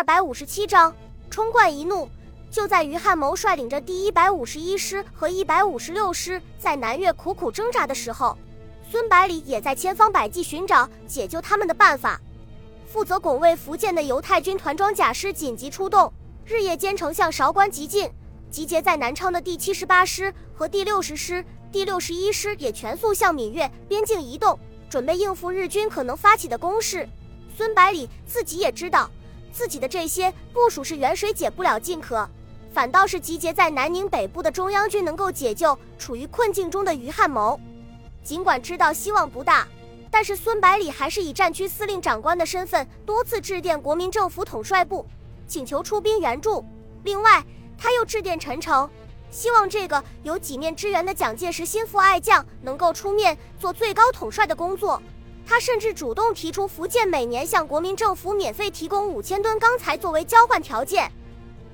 二百五十七章冲冠一怒。就在于汉谋率领着第一百五十一师和一百五十六师在南越苦苦挣扎的时候，孙百里也在千方百计寻找解救他们的办法。负责拱卫福建的犹太军团装甲师紧急出动，日夜兼程向韶关急进。集结在南昌的第七十八师和第六十师、第六十一师也全速向闽越边境移动，准备应付日军可能发起的攻势。孙百里自己也知道，自己的这些部署是远水解不了近渴，反倒是集结在南宁北部的中央军能够解救处于困境中的于汉谋。尽管知道希望不大，但是孙百里还是以战区司令长官的身份多次致电国民政府统帅部，请求出兵援助。另外，他又致电陈诚，希望这个有几面之缘的蒋介石心腹爱将能够出面做最高统帅的工作。他甚至主动提出，福建每年向国民政府免费提供五千吨钢材作为交换条件。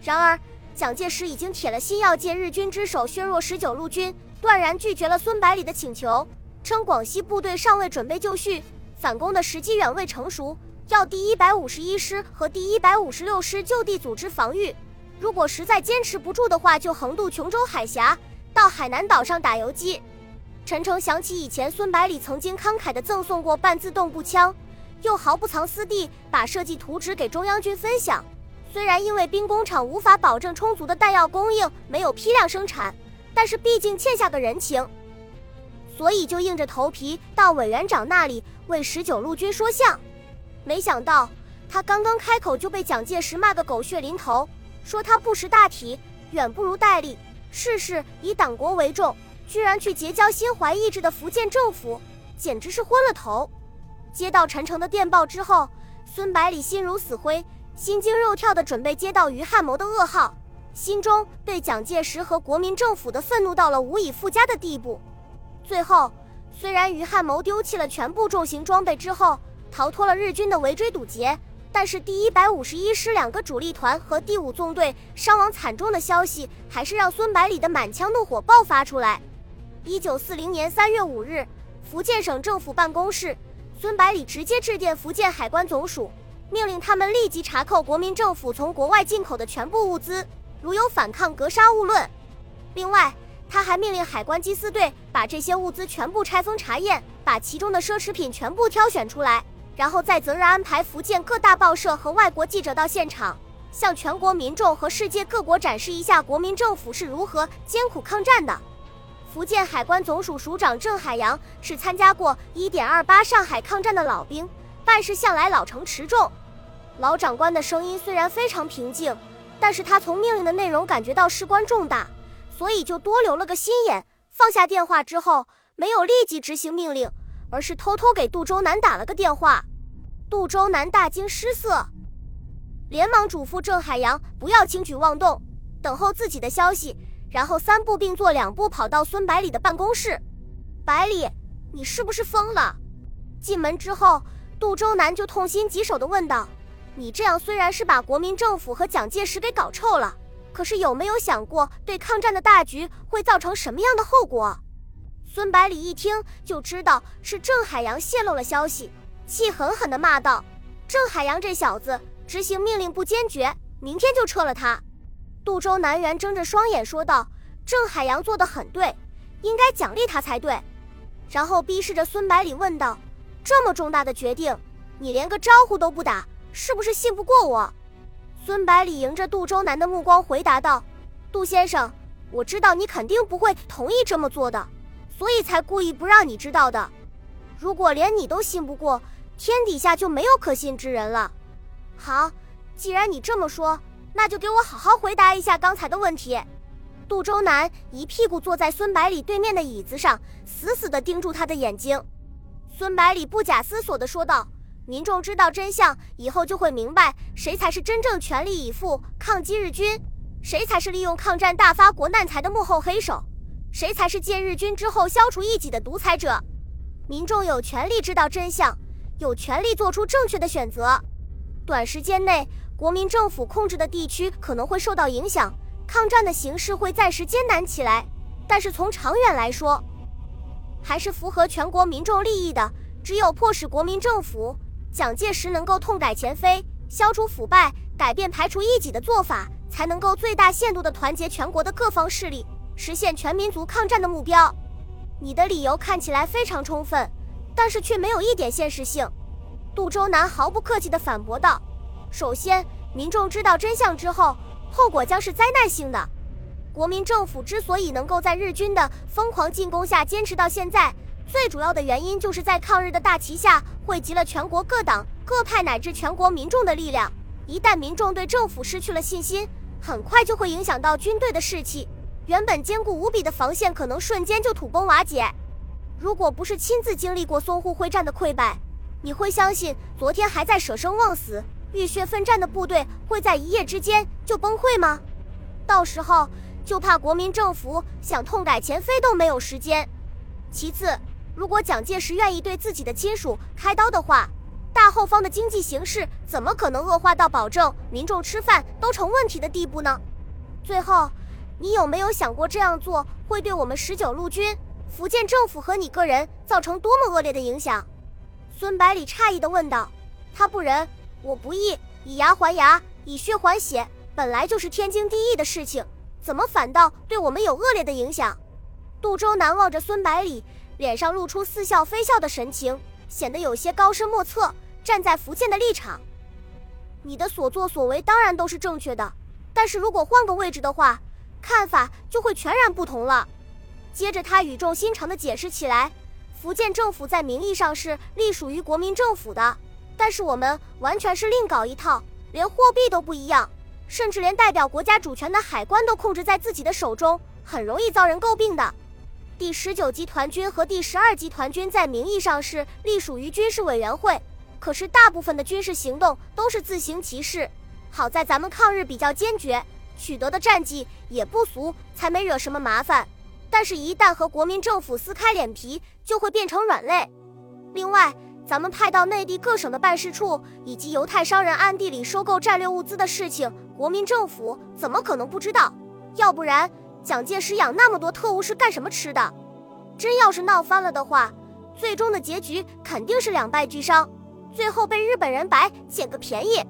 然而，蒋介石已经铁了心要借日军之手削弱十九路军，断然拒绝了孙百里的请求，称广西部队尚未准备就绪，反攻的时机远未成熟，要第一百五十一师和第一百五十六师就地组织防御。如果实在坚持不住的话，就横渡琼州海峡，到海南岛上打游击。陈诚想起以前孙百里曾经慷慨地赠送过半自动步枪，又毫不藏私地把设计图纸给中央军分享。虽然因为兵工厂无法保证充足的弹药供应，没有批量生产，但是毕竟欠下个人情，所以就硬着头皮到委员长那里为十九路军说相。没想到他刚刚开口就被蒋介石骂个狗血淋头，说他不识大体，远不如戴笠，事事以党国为重。居然去结交心怀异志的福建政府，简直是昏了头！接到陈诚的电报之后，孙百里心如死灰，心惊肉跳的准备接到于汉谋的噩耗，心中对蒋介石和国民政府的愤怒到了无以复加的地步。最后，虽然于汉谋丢弃了全部重型装备之后，逃脱了日军的围追堵截，但是第一百五十一师两个主力团和第五纵队伤亡惨重的消息，还是让孙百里的满腔怒火爆发出来。一九四零年三月五日，福建省政府办公室，孙百里直接致电福建海关总署，命令他们立即查扣国民政府从国外进口的全部物资，如有反抗，格杀勿论。另外，他还命令海关缉私队把这些物资全部拆封查验，把其中的奢侈品全部挑选出来，然后再择日安排福建各大报社和外国记者到现场，向全国民众和世界各国展示一下国民政府是如何艰苦抗战的。福建海关总署署长郑海洋是参加过1.28上海抗战的老兵，办事向来老成持重。老长官的声音虽然非常平静，但是他从命令的内容感觉到事关重大，所以就多留了个心眼。放下电话之后，没有立即执行命令，而是偷偷给杜周南打了个电话。杜周南大惊失色，连忙嘱咐郑海洋不要轻举妄动，等候自己的消息。然后三步并作两步跑到孙百里的办公室。百里，你是不是疯了？进门之后，杜周南就痛心疾首地问道：“你这样虽然是把国民政府和蒋介石给搞臭了，可是有没有想过对抗战的大局会造成什么样的后果？”孙百里一听就知道是郑海洋泄露了消息，气狠狠地骂道：“郑海洋这小子执行命令不坚决，明天就撤了他。”杜周南元睁着双眼说道：“郑海洋做的很对，应该奖励他才对。”然后逼视着孙百里问道：“这么重大的决定，你连个招呼都不打，是不是信不过我？”孙百里迎着杜周南的目光回答道：“杜先生，我知道你肯定不会同意这么做的，所以才故意不让你知道的。如果连你都信不过，天底下就没有可信之人了。好，既然你这么说。”那就给我好好回答一下刚才的问题。杜周南一屁股坐在孙百里对面的椅子上，死死地盯住他的眼睛。孙百里不假思索地说道：“民众知道真相以后，就会明白谁才是真正全力以赴抗击日军，谁才是利用抗战大发国难财的幕后黑手，谁才是借日军之后消除异己的独裁者。民众有权利知道真相，有权利做出正确的选择。短时间内。”国民政府控制的地区可能会受到影响，抗战的形势会暂时艰难起来。但是从长远来说，还是符合全国民众利益的。只有迫使国民政府、蒋介石能够痛改前非，消除腐败，改变排除异己的做法，才能够最大限度地团结全国的各方势力，实现全民族抗战的目标。你的理由看起来非常充分，但是却没有一点现实性。杜周南毫不客气地反驳道：“首先，民众知道真相之后，后果将是灾难性的。国民政府之所以能够在日军的疯狂进攻下坚持到现在，最主要的原因就是在抗日的大旗下汇集了全国各党各派乃至全国民众的力量。一旦民众对政府失去了信心，很快就会影响到军队的士气。”原本坚固无比的防线可能瞬间就土崩瓦解。如果不是亲自经历过淞沪会战的溃败，你会相信昨天还在舍生忘死、浴血奋战的部队会在一夜之间就崩溃吗？到时候就怕国民政府想痛改前非都没有时间。其次，如果蒋介石愿意对自己的亲属开刀的话，大后方的经济形势怎么可能恶化到保证民众吃饭都成问题的地步呢？最后。你有没有想过这样做会对我们十九路军、福建政府和你个人造成多么恶劣的影响？孙百里诧异地问道。他不仁，我不义，以牙还牙，以血还血，本来就是天经地义的事情，怎么反倒对我们有恶劣的影响？杜周南望着孙百里，脸上露出似笑非笑的神情，显得有些高深莫测。站在福建的立场，你的所作所为当然都是正确的，但是如果换个位置的话，看法就会全然不同了。接着，他语重心长地解释起来：“福建政府在名义上是隶属于国民政府的，但是我们完全是另搞一套，连货币都不一样，甚至连代表国家主权的海关都控制在自己的手中，很容易遭人诟病的。第十九集团军和第十二集团军在名义上是隶属于军事委员会，可是大部分的军事行动都是自行其事。好在咱们抗日比较坚决。”取得的战绩也不俗，才没惹什么麻烦。但是，一旦和国民政府撕开脸皮，就会变成软肋。另外，咱们派到内地各省的办事处，以及犹太商人暗地里收购战略物资的事情，国民政府怎么可能不知道？要不然，蒋介石养那么多特务是干什么吃的？真要是闹翻了的话，最终的结局肯定是两败俱伤，最后被日本人白捡个便宜。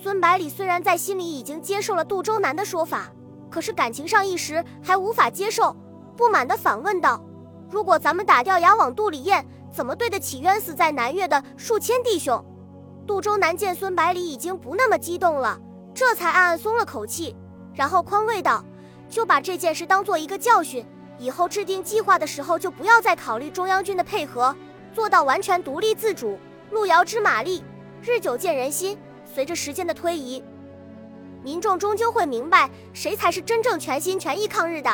孙百里虽然在心里已经接受了杜周南的说法，可是感情上一时还无法接受，不满地反问道：“如果咱们打掉牙往肚里咽，怎么对得起冤死在南岳的数千弟兄？”杜周南见孙百里已经不那么激动了，这才暗暗松了口气，然后宽慰道：“就把这件事当做一个教训，以后制定计划的时候就不要再考虑中央军的配合，做到完全独立自主。路遥知马力，日久见人心。”随着时间的推移，民众终究会明白谁才是真正全心全意抗日的。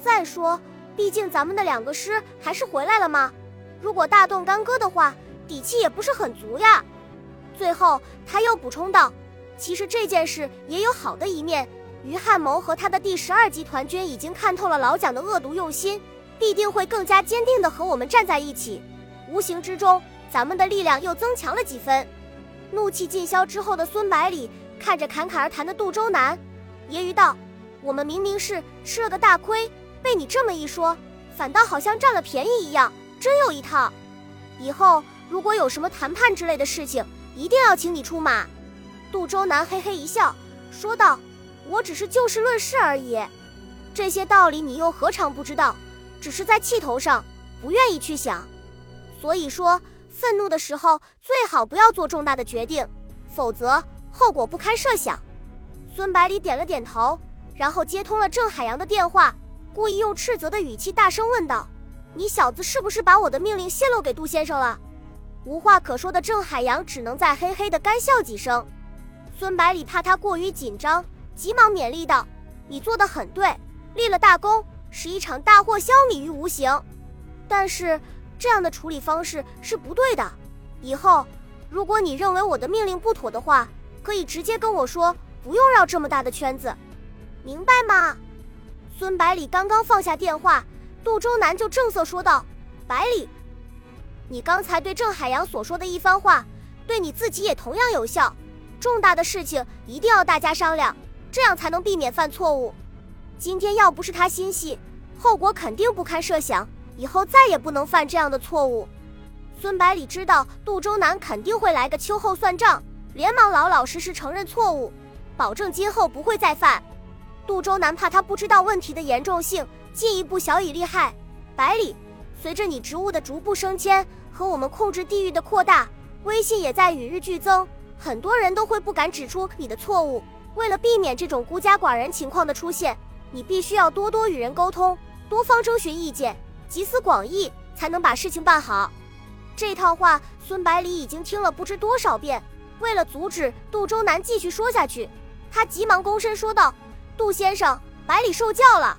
再说，毕竟咱们的两个师还是回来了吗？如果大动干戈的话，底气也不是很足呀。最后，他又补充道：“其实这件事也有好的一面，于汉谋和他的第十二集团军已经看透了老蒋的恶毒用心，必定会更加坚定地和我们站在一起。无形之中，咱们的力量又增强了几分。”怒气尽消之后的孙百里看着侃侃而谈的杜周南，揶揄道：“我们明明是吃了个大亏，被你这么一说，反倒好像占了便宜一样，真有一套。以后如果有什么谈判之类的事情，一定要请你出马。”杜周南嘿嘿一笑，说道：“我只是就事论事而已，这些道理你又何尝不知道？只是在气头上不愿意去想，所以说。”愤怒的时候最好不要做重大的决定，否则后果不堪设想。孙百里点了点头，然后接通了郑海洋的电话，故意用斥责的语气大声问道：“你小子是不是把我的命令泄露给杜先生了？”无话可说的郑海洋只能在嘿嘿的干笑几声。孙百里怕他过于紧张，急忙勉励道：“你做的很对，立了大功，使一场大祸消弭于无形。但是……”这样的处理方式是不对的。以后，如果你认为我的命令不妥的话，可以直接跟我说，不用绕这么大的圈子，明白吗？孙百里刚刚放下电话，杜周南就正色说道：“百里，你刚才对郑海洋所说的一番话，对你自己也同样有效。重大的事情一定要大家商量，这样才能避免犯错误。今天要不是他心细，后果肯定不堪设想。”以后再也不能犯这样的错误。孙百里知道杜周南肯定会来个秋后算账，连忙老老实实承认错误，保证今后不会再犯。杜周南怕他不知道问题的严重性，进一步小以利害。百里，随着你职务的逐步升迁和我们控制地域的扩大，威信也在与日俱增，很多人都会不敢指出你的错误。为了避免这种孤家寡人情况的出现，你必须要多多与人沟通，多方征询意见，集思广益，才能把事情办好。这套话，孙百里已经听了不知多少遍。为了阻止杜周南继续说下去，他急忙躬身说道：“杜先生，百里受教了。”